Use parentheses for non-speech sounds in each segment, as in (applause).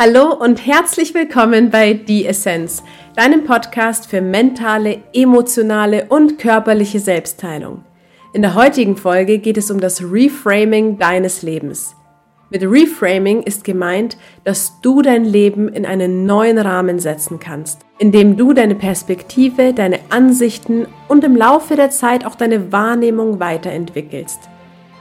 Hallo und herzlich willkommen bei Die Essenz, deinem Podcast für mentale, emotionale und körperliche Selbstheilung. In der heutigen Folge geht es um das Reframing deines Lebens. Mit Reframing ist gemeint, dass du dein Leben in einen neuen Rahmen setzen kannst, indem du deine Perspektive, deine Ansichten und im Laufe der Zeit auch deine Wahrnehmung weiterentwickelst.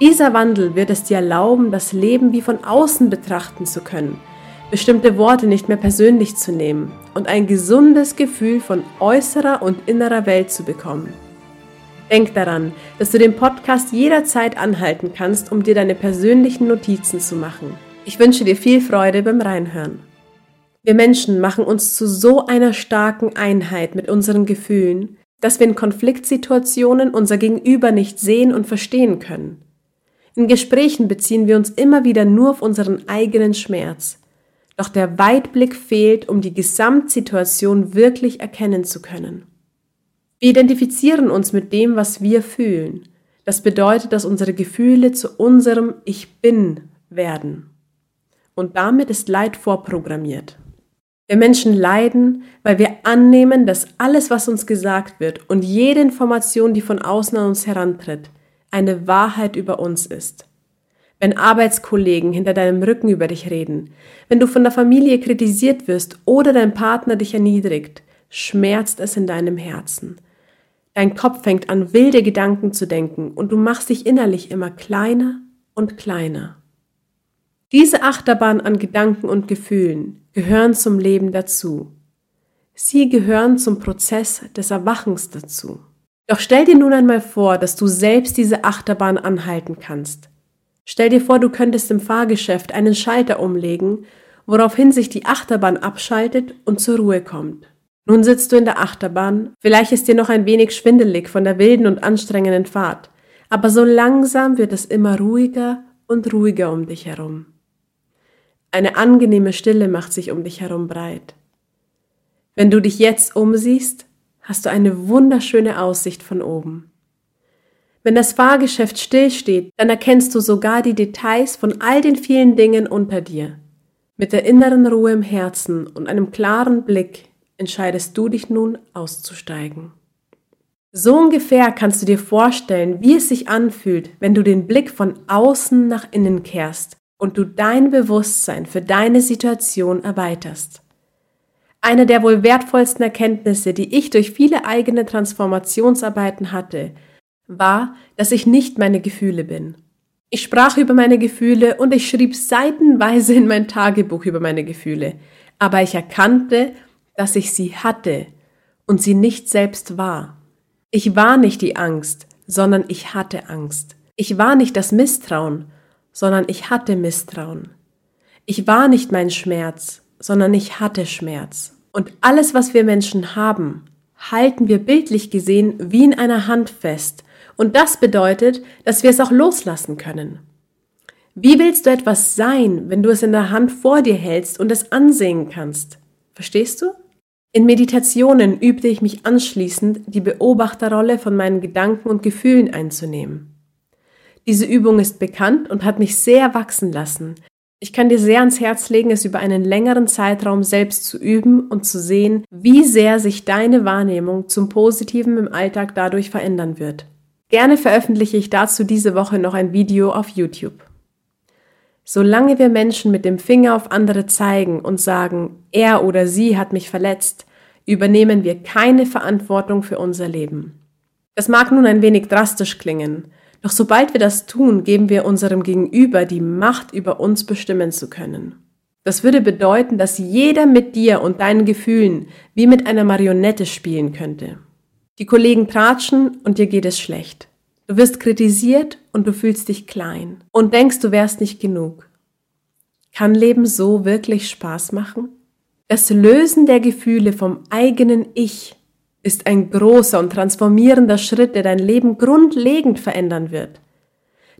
Dieser Wandel wird es dir erlauben, das Leben wie von außen betrachten zu können – bestimmte Worte nicht mehr persönlich zu nehmen und ein gesundes Gefühl von äußerer und innerer Welt zu bekommen. Denk daran, dass du den Podcast jederzeit anhalten kannst, um dir deine persönlichen Notizen zu machen. Ich wünsche dir viel Freude beim Reinhören. Wir Menschen machen uns zu so einer starken Einheit mit unseren Gefühlen, dass wir in Konfliktsituationen unser Gegenüber nicht sehen und verstehen können. In Gesprächen beziehen wir uns immer wieder nur auf unseren eigenen Schmerz, doch der Weitblick fehlt, um die Gesamtsituation wirklich erkennen zu können. Wir identifizieren uns mit dem, was wir fühlen. Das bedeutet, dass unsere Gefühle zu unserem Ich bin werden. Und damit ist Leid vorprogrammiert. Wir Menschen leiden, weil wir annehmen, dass alles, was uns gesagt wird und jede Information, die von außen an uns herantritt, eine Wahrheit über uns ist wenn Arbeitskollegen hinter deinem Rücken über dich reden, wenn du von der Familie kritisiert wirst oder dein Partner dich erniedrigt, schmerzt es in deinem Herzen. Dein Kopf fängt an, wilde Gedanken zu denken und du machst dich innerlich immer kleiner und kleiner. Diese Achterbahn an Gedanken und Gefühlen gehören zum Leben dazu. Sie gehören zum Prozess des Erwachens dazu. Doch stell dir nun einmal vor, dass du selbst diese Achterbahn anhalten kannst. Stell dir vor, du könntest im Fahrgeschäft einen Schalter umlegen, woraufhin sich die Achterbahn abschaltet und zur Ruhe kommt. Nun sitzt du in der Achterbahn, vielleicht ist dir noch ein wenig schwindelig von der wilden und anstrengenden Fahrt, aber so langsam wird es immer ruhiger und ruhiger um dich herum. Eine angenehme Stille macht sich um dich herum breit. Wenn du dich jetzt umsiehst, hast du eine wunderschöne Aussicht von oben. Wenn das Fahrgeschäft stillsteht, dann erkennst du sogar die Details von all den vielen Dingen unter dir. Mit der inneren Ruhe im Herzen und einem klaren Blick entscheidest du dich nun auszusteigen. So ungefähr kannst du dir vorstellen, wie es sich anfühlt, wenn du den Blick von außen nach innen kehrst und du dein Bewusstsein für deine Situation erweiterst. Eine der wohl wertvollsten Erkenntnisse, die ich durch viele eigene Transformationsarbeiten hatte, war, dass ich nicht meine Gefühle bin. Ich sprach über meine Gefühle und ich schrieb seitenweise in mein Tagebuch über meine Gefühle, aber ich erkannte, dass ich sie hatte und sie nicht selbst war. Ich war nicht die Angst, sondern ich hatte Angst. Ich war nicht das Misstrauen, sondern ich hatte Misstrauen. Ich war nicht mein Schmerz, sondern ich hatte Schmerz. Und alles, was wir Menschen haben, halten wir bildlich gesehen wie in einer Hand fest und das bedeutet, dass wir es auch loslassen können. Wie willst du etwas sein, wenn du es in der Hand vor dir hältst und es ansehen kannst? Verstehst du? In Meditationen übte ich mich anschließend, die Beobachterrolle von meinen Gedanken und Gefühlen einzunehmen. Diese Übung ist bekannt und hat mich sehr wachsen lassen. Ich kann dir sehr ans Herz legen, es über einen längeren Zeitraum selbst zu üben und zu sehen, wie sehr sich deine Wahrnehmung zum Positiven im Alltag dadurch verändern wird. Gerne veröffentliche ich dazu diese Woche noch ein Video auf YouTube. Solange wir Menschen mit dem Finger auf andere zeigen und sagen, er oder sie hat mich verletzt, übernehmen wir keine Verantwortung für unser Leben. Das mag nun ein wenig drastisch klingen, doch sobald wir das tun, geben wir unserem Gegenüber die Macht, über uns bestimmen zu können. Das würde bedeuten, dass jeder mit dir und deinen Gefühlen wie mit einer Marionette spielen könnte. Die Kollegen tratschen und dir geht es schlecht. Du wirst kritisiert und du fühlst dich klein und denkst, du wärst nicht genug. Kann Leben so wirklich Spaß machen? Das Lösen der Gefühle vom eigenen Ich ist ein großer und transformierender Schritt, der dein Leben grundlegend verändern wird.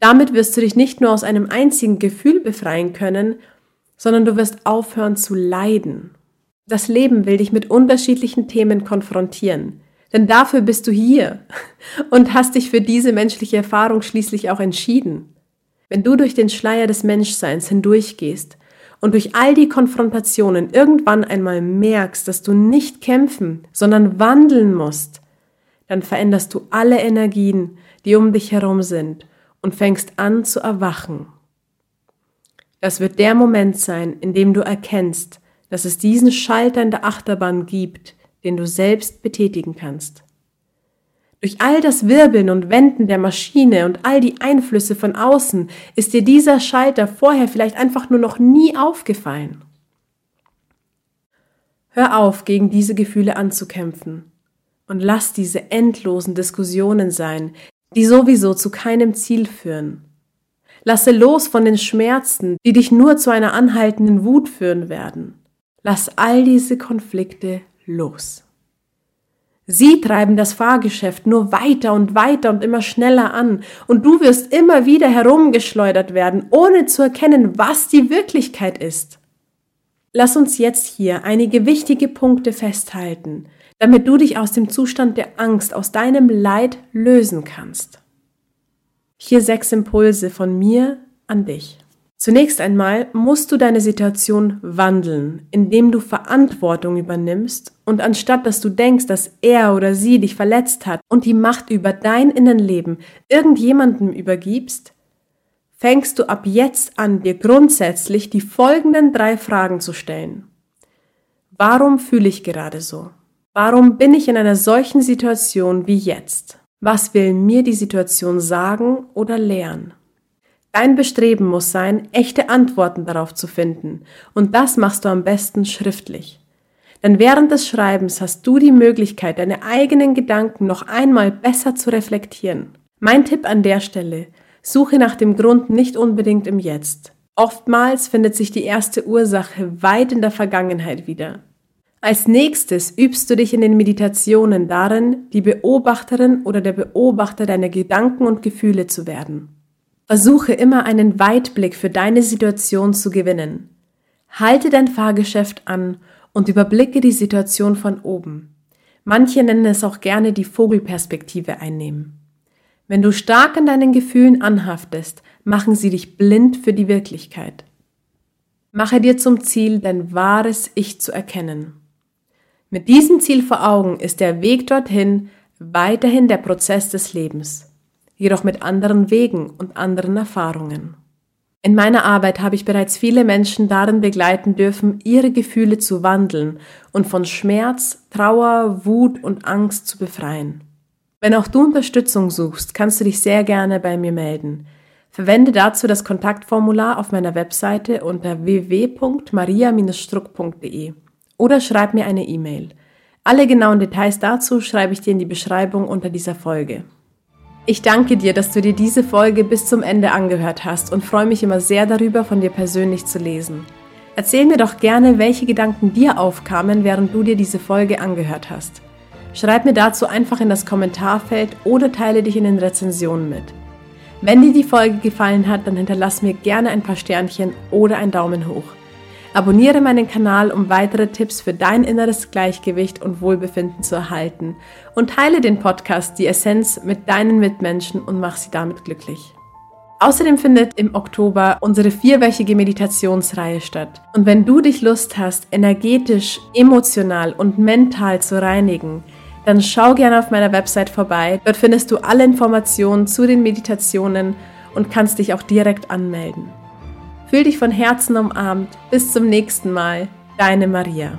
Damit wirst du dich nicht nur aus einem einzigen Gefühl befreien können, sondern du wirst aufhören zu leiden. Das Leben will dich mit unterschiedlichen Themen konfrontieren. Denn dafür bist du hier (laughs) und hast dich für diese menschliche Erfahrung schließlich auch entschieden. Wenn du durch den Schleier des Menschseins hindurchgehst und durch all die Konfrontationen irgendwann einmal merkst, dass du nicht kämpfen, sondern wandeln musst, dann veränderst du alle Energien, die um dich herum sind und fängst an zu erwachen. Das wird der Moment sein, in dem du erkennst, dass es diesen Schalter in der Achterbahn gibt, den du selbst betätigen kannst. Durch all das Wirbeln und Wenden der Maschine und all die Einflüsse von außen ist dir dieser Schalter vorher vielleicht einfach nur noch nie aufgefallen. Hör auf, gegen diese Gefühle anzukämpfen und lass diese endlosen Diskussionen sein, die sowieso zu keinem Ziel führen. Lasse los von den Schmerzen, die dich nur zu einer anhaltenden Wut führen werden. Lass all diese Konflikte los. Sie treiben das Fahrgeschäft nur weiter und weiter und immer schneller an, und du wirst immer wieder herumgeschleudert werden, ohne zu erkennen, was die Wirklichkeit ist. Lass uns jetzt hier einige wichtige Punkte festhalten, damit du dich aus dem Zustand der Angst, aus deinem Leid lösen kannst. Hier sechs Impulse von mir an dich. Zunächst einmal musst du deine Situation wandeln, indem du Verantwortung übernimmst und anstatt dass du denkst, dass er oder sie dich verletzt hat und die Macht über dein Innenleben irgendjemandem übergibst, fängst du ab jetzt an, dir grundsätzlich die folgenden drei Fragen zu stellen. Warum fühle ich gerade so? Warum bin ich in einer solchen Situation wie jetzt? Was will mir die Situation sagen oder lehren? Dein Bestreben muss sein, echte Antworten darauf zu finden, und das machst du am besten schriftlich. Denn während des Schreibens hast du die Möglichkeit, deine eigenen Gedanken noch einmal besser zu reflektieren. Mein Tipp an der Stelle, suche nach dem Grund nicht unbedingt im Jetzt. Oftmals findet sich die erste Ursache weit in der Vergangenheit wieder. Als nächstes übst du dich in den Meditationen darin, die Beobachterin oder der Beobachter deiner Gedanken und Gefühle zu werden. Versuche immer einen Weitblick für deine Situation zu gewinnen. Halte dein Fahrgeschäft an und überblicke die Situation von oben. Manche nennen es auch gerne die Vogelperspektive einnehmen. Wenn du stark an deinen Gefühlen anhaftest, machen sie dich blind für die Wirklichkeit. Mache dir zum Ziel, dein wahres Ich zu erkennen. Mit diesem Ziel vor Augen ist der Weg dorthin weiterhin der Prozess des Lebens jedoch mit anderen Wegen und anderen Erfahrungen. In meiner Arbeit habe ich bereits viele Menschen darin begleiten dürfen, ihre Gefühle zu wandeln und von Schmerz, Trauer, Wut und Angst zu befreien. Wenn auch du Unterstützung suchst, kannst du dich sehr gerne bei mir melden. Verwende dazu das Kontaktformular auf meiner Webseite unter www.maria-struck.de oder schreib mir eine E-Mail. Alle genauen Details dazu schreibe ich dir in die Beschreibung unter dieser Folge. Ich danke dir, dass du dir diese Folge bis zum Ende angehört hast und freue mich immer sehr darüber, von dir persönlich zu lesen. Erzähl mir doch gerne, welche Gedanken dir aufkamen, während du dir diese Folge angehört hast. Schreib mir dazu einfach in das Kommentarfeld oder teile dich in den Rezensionen mit. Wenn dir die Folge gefallen hat, dann hinterlass mir gerne ein paar Sternchen oder einen Daumen hoch. Abonniere meinen Kanal, um weitere Tipps für dein inneres Gleichgewicht und Wohlbefinden zu erhalten und teile den Podcast Die Essenz mit deinen Mitmenschen und mach sie damit glücklich. Außerdem findet im Oktober unsere vierwöchige Meditationsreihe statt. Und wenn du dich Lust hast, energetisch, emotional und mental zu reinigen, dann schau gerne auf meiner Website vorbei. Dort findest du alle Informationen zu den Meditationen und kannst dich auch direkt anmelden. Fühl dich von Herzen umarmt. Bis zum nächsten Mal. Deine Maria.